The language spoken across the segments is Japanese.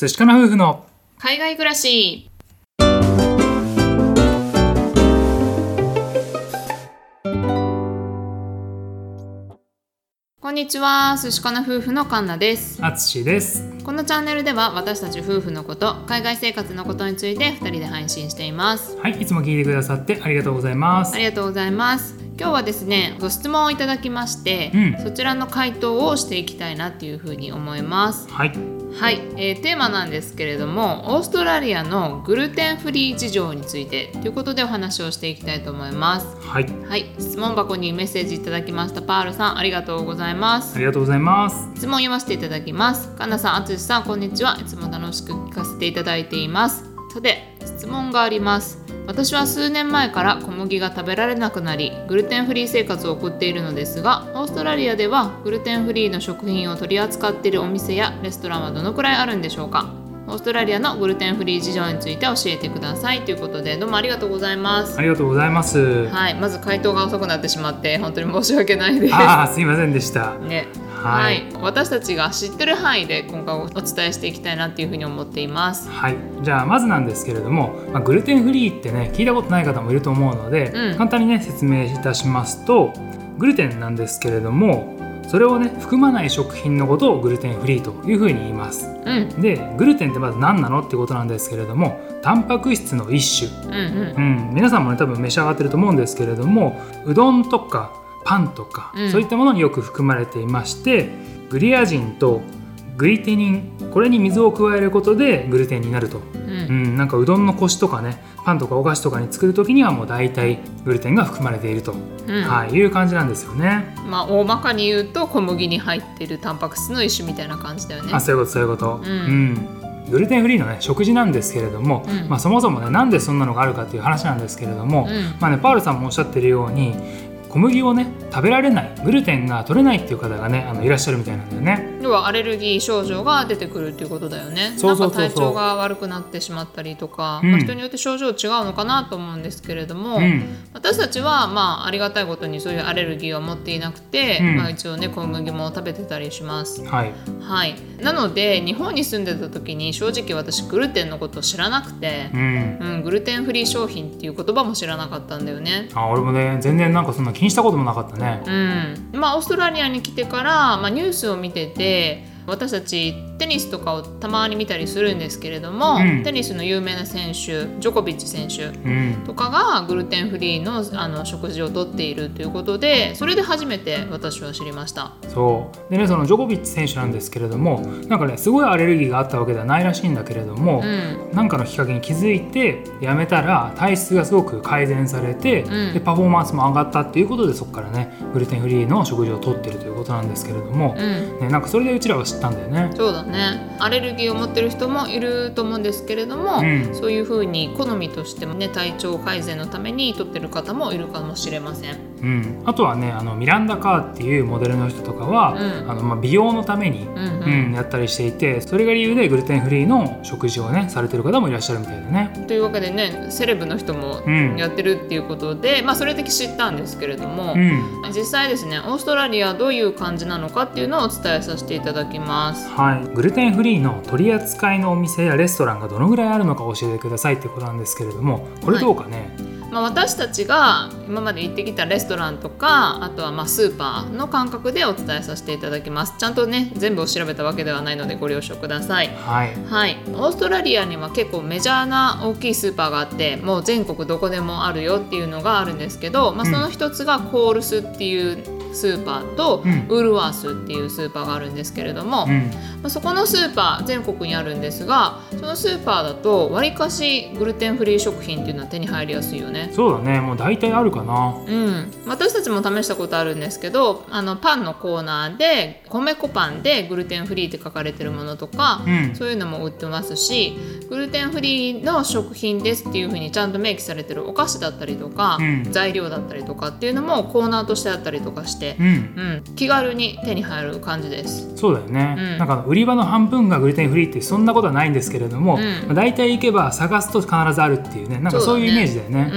寿司かな夫婦の海外暮らし。こんにちは。寿司かな夫婦のカンナです。あつしです。このチャンネルでは私たち夫婦のこと海外生活のことについて2人で配信しています。はいいつも聞いてくださってありがとうございます。ありがとうございます今日はですねご質問をいただきまして、うん。そちらの回答をしていきたいなっていうふうに思います。はい。はい、えーテーマなんですけれどもオーストラリアのグルテンフリー事情についてということでお話をしていきたいと思います。はい。はい。質問箱にメッセージいただきました。パールさんありがとうございます。ありがとうございます。質問を読ませていただきます。かなさんあつしさんこんにちは。いつも楽しく聞かせていただいています。さて質問があります私は数年前から小麦が食べられなくなりグルテンフリー生活を送っているのですがオーストラリアではグルテンフリーの食品を取り扱っているお店やレストランはどのくらいあるんでしょうか。オーストラリアのグルテンフリー事情について教えてください。ということでどうもありがとうございます。ありがとうございます。はいまず回答が遅くなってしまって本当に申し訳ないです。あーすいませんでした。ねははいい、私たちが知ってる範囲で今回お伝えしていきたいなっていうふうに思っています。はい、じゃあまずなんですけれども、まあ、グルテンフリーってね聞いたことない方もいると思うので、うん。簡単にね説明いたしますとグルテンなんですけれどもそれをね含まない食品のことをグルテンフリーというふうに言います。うん、でグルテンってまず何なのってことなんですけれどもタンパク質の一種。うん、うん。う。ん、皆さんもね多分召し上がってると思うんですけれどもうどんとかパンとか、うん。そういったものによく含まれていましてグリアジンとグリテニンこれに水を加えることでグルテンになると、う、うんん、なんかうどんのコシとかねパンとかお菓子とかに作る時にはもう大体グルテンが含まれていると、うん。はい、いう感じなんですよね。まあ大まかに言うと小麦に入ってるタンパク質の一種みたいな感じだよね。あ。そういうことそういうこと。うん。ん。グルテンフリーのね食事なんですけれども、うん。まあ、そもそもねなんでそんなのがあるかっていう話なんですけれども、うん。まあね、パウルさんもおっしゃってるように小麦をね食べられないグルテンが取れないっていう方がねあのいらっしゃるみたいなんだよね。要はアレルギー症状が出てくるっていうことだよね。なんか体調が悪くなってしまったりとか、うんまあ、人によって症状違うのかなと思うんですけれども、うん私たちはまあありがたいことにそういうアレルギーを持っていなくて、うんまあ、一応ね小麦も食べてたりします。はい、はい、なので日本に住んでた時に正直私グルテンのことを知らなくてう、んうん、グルテンフリー商品っていう言葉も知らなかったんだよね。あ俺もね全然なんかそんな気にしたこともなかったね。うんまあ、オーストラリアに来てから、まあ、ニュースを見てて私たちテニスとかをたまに見たりするんですけれども、うん。テニスの有名な選手ジョコビッチ選手うん。とかがグルテンフリーのあの食事をとっているということでそれで初めて私は知りました。そう。でねそのジョコビッチ選手なんですけれどもなんかねすごいアレルギーがあったわけではないらしいんだけれども、うん。なんかのきっかけに気づいてやめたら体質がすごく改善されて、うん。でパフォーマンスも上がったっていうことでそこからねグルテンフリーの食事をとってるということなんですけれども、うん。ね、なんかそれでうちらは知ったんだよね。そうだね。アレルギーを持ってる人もいると思うんですけれども、うん。そういうふうに好みとしてもね体調改善のためにとってる方もいるかもしれません。うん、あとはねあのミランダ・カーっていうモデルの人とかは、うん。あのまあ、美容のために、うんううんんやったりしていてそれが理由でグルテンフリーの食事をねされてる方もいらっしゃるみたいだね。というわけでねセレブの人もうん。やってるっていうことで、まあそれで知ったんですけれども、うん。実際ですねオーストラリアはどういう感じなのかっていうのをお伝えさせていただきます。はい、グルテンフリーの取り扱いのお店やレストランがどのぐらいあるのか教えてくださいってことなんですけれどもこれどうかね、まあ、私たちが今まで行ってきたレストランとかあとはまあスーパーの感覚でお伝えさせていただきます。ちゃんとね全部を調べたわけではないのでご了承ください。はい。はい、オーストラリアには結構メジャーな大きいスーパーがあってもう全国どこでもあるよっていうのがあるんですけど、まあ、うん。その一つがコールスっていうスーパーと、うん。ウールワースっていうスーパーがあるんですけれども、まうん。あ、そこのスーパー全国にあるんですがそのスーパーだとわりかしグルテンフリー食品っていうのは手に入りやすいよね。そうだね。もう大体あるかな。うん、私たちも試したことあるんですけどあのパンのコーナーで米粉パンでグルテンフリーって書かれてるものとか、うん。そういうのも売ってますしグルテンフリーの食品ですっていうふうにちゃんと明記されてるお菓子だったりとか、うん。材料だったりとかっていうのもコーナーとしてあったりとかしてう、ん。うん、気軽に手に入る感じです。そうだよね、うん。なんか売り場の半分がグルテンフリーってそんなことはないんですけれども、うん。まあ、大体行けば探すと必ずあるっていうねなんかそういうイメージだよね。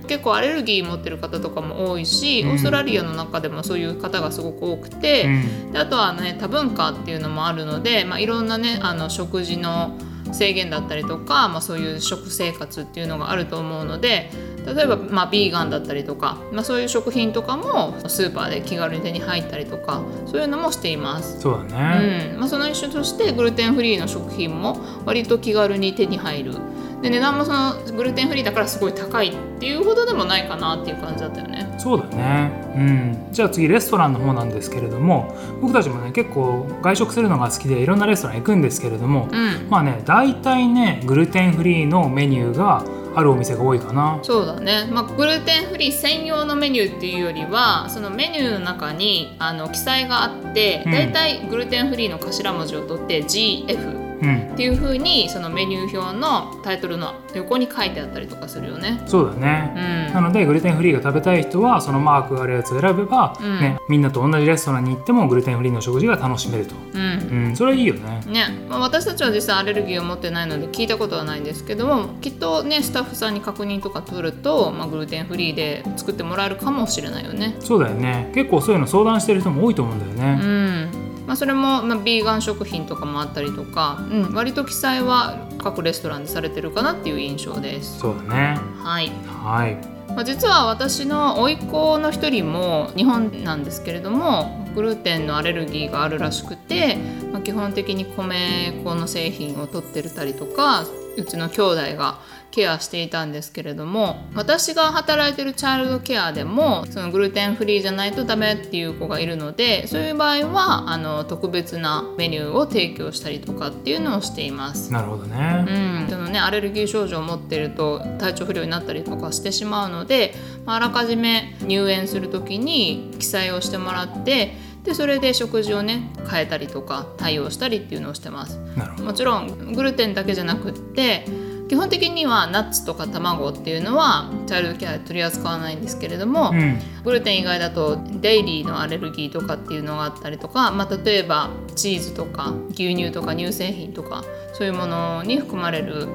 うん、結構アレルギー持ってる方とかも多いし、うん。オーストラリアの中でもそういう方がすごく多くて、うん。であとはね多文化っていうのもあるので、まあ、いろんなねあの食事の制限だったりとか、まあ、そういう食生活っていうのがあると思うので例えば、まあ、ビーガンだったりとか、まあ、そういう食品とかもスーパーで気軽に手に入ったりとかそういうのもしています。そうだね、うん。まあ、その一種としてグルテンフリーの食品も割と気軽に手に入るで値段もそのグルテンフリーだからすごい高いっていうほどでもないかなっていう感じだったよね。そうだね。うん。じゃあ次レストランの方なんですけれども僕たちもね結構外食するのが好きでいろんなレストラン行くんですけれども、うん。まあね大体ねグルテンフリーのメニューがあるお店が多いかな。そうだね、まあ、グルテンフリー専用のメニューっていうよりはそのメニューの中にあの記載があってうん。だいたいグルテンフリーの頭文字を取って GF うんっていう風にそのメニュー表のタイトルの横に書いてあったりとかするよね。そうだね。う、ん。なのでグルテンフリーが食べたい人はそのマークがあるやつを選べば、うん。ね、みんなと同じレストランに行ってもグルテンフリーの食事が楽しめると、うん。うん、それはいいよね。ね。まあ、私たちは実際アレルギーを持ってないので聞いたことはないんですけどもきっとねスタッフさんに確認とか取ると、まあ、グルテンフリーで作ってもらえるかもしれないよね。そうだよね。結構そういうの相談してる人も多いと思うんだようね、んまあ、それも、まあ、ビーガン食品とかもあったりとか、うん、割と記載は各レストランでされてるかなっていう印象です。そうだね。はい。はい。まあ、実は私の甥っ子の一人も日本なんですけれどもグルテンのアレルギーがあるらしくて、まあ、基本的に米粉の製品を取ってたりとかうちの兄弟がケアしていたんですけれども私が働いてるチャイルドケアでもそのグルテンフリーじゃないとダメっていう子がいるのでそういう場合はあの特別なメニューを提供したりとかっていうのをしています。なるほどね、うん、そのねアレルギー症状を持っていると体調不良になったりとかしてしまうので、まああらかじめ入園する時に記載をしてもらってでそれで食事をね変えたりとか対応したりっていうのをしてます。もちろんグルテンだけじゃなくって基本的にはナッツとか卵っていうのはチャイルドケアで取り扱わないんですけれども、うん。グルテン以外だとデイリーのアレルギーとかっていうのがあったりとか、まあ、例えばチーズとか牛乳とか乳製品とかそういうものに含まれる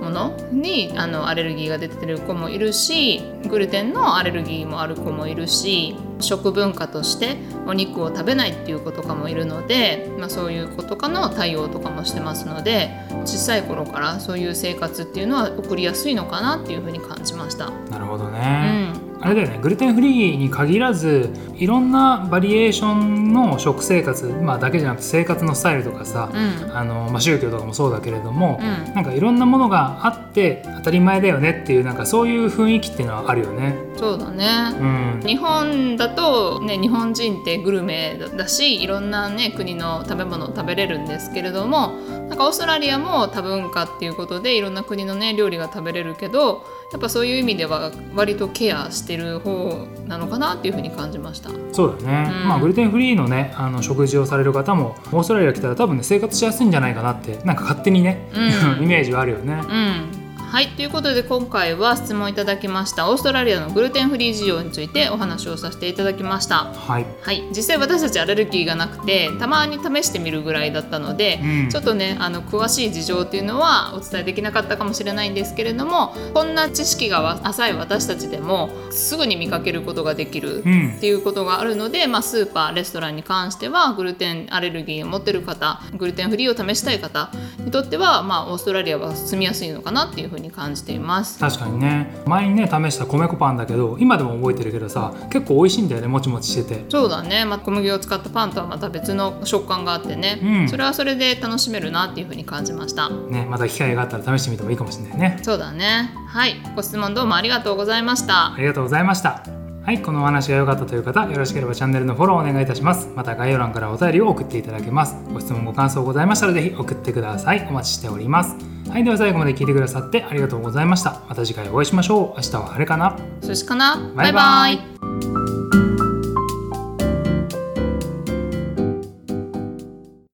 ものにあのアレルギーが出てる子もいるしグルテンのアレルギーもある子もいるし食文化としてお肉を食べないっていう子とかもいるので、まあ、そういう子とかの対応とかもしてますので小さい頃からそういう生活っていうのは送りやすいのかなっていうふうに感じました。なるほどうね、んあれだよねグルテンフリーに限らずいろんなバリエーションの食生活、まあ、だけじゃなくて生活のスタイルとかさ、うん。あのまあ、宗教とかもそうだけれども、うん。なんかいろんなものがあって当たり前だよねっていうなんかそういう雰囲気っていうのはあるよね。そうだね、うん、日本だと、ね、日本人ってグルメだしいろんな、ね、国の食べ物を食べれるんですけれどもなんかオーストラリアも多文化っていうことでいろんな国の、ね、料理が食べれるけどやっぱそういう意味では割とケアしてる方なのかなっていうふうに感じました。そうだね、うんまあグルテンフリーのねあの食事をされる方もオーストラリア来たら多分ね生活しやすいんじゃないかなってなんか勝手にね、うん イメージはあるよね。うんはいということで今回は質問いただきましたオーストラリアのグルテンフリー事情についてお話をさせていただきました。はい、はい、実際私たちアレルギーがなくてたまに試してみるぐらいだったので、うん。ちょっとねあの詳しい事情っていうのはお伝えできなかったかもしれないんですけれどもこんな知識が浅い私たちでもすぐに見かけることができるうん。っていうことがあるので、まあ、スーパーレストランに関してはグルテンアレルギーを持ってる方グルテンフリーを試したい方にとっては、まあ、オーストラリアは住みやすいのかなっていうふうに感じています。確かにね前にね試した米粉パンだけど今でも覚えてるけどさ結構美味しいんだよねもちもちしてて。そうだね、まあ、小麦を使ったパンとはまた別の食感があってね、うんそれはそれで楽しめるなっていうふうに感じましたね、また機会があったら試してみてもいいかもしれないね。そうだねはいご質問どうもありがとうございましたありがとうございました。はい、このお話が良かったという方、よろしければチャンネルのフォローお願いいたします。また概要欄からお便りを送っていただけます。ご質問、ご感想ございましたらぜひ送ってください。お待ちしております。はい、では最後まで聞いてくださってありがとうございました。また次回お会いしましょう。明日は晴れかなそしかなバイバイ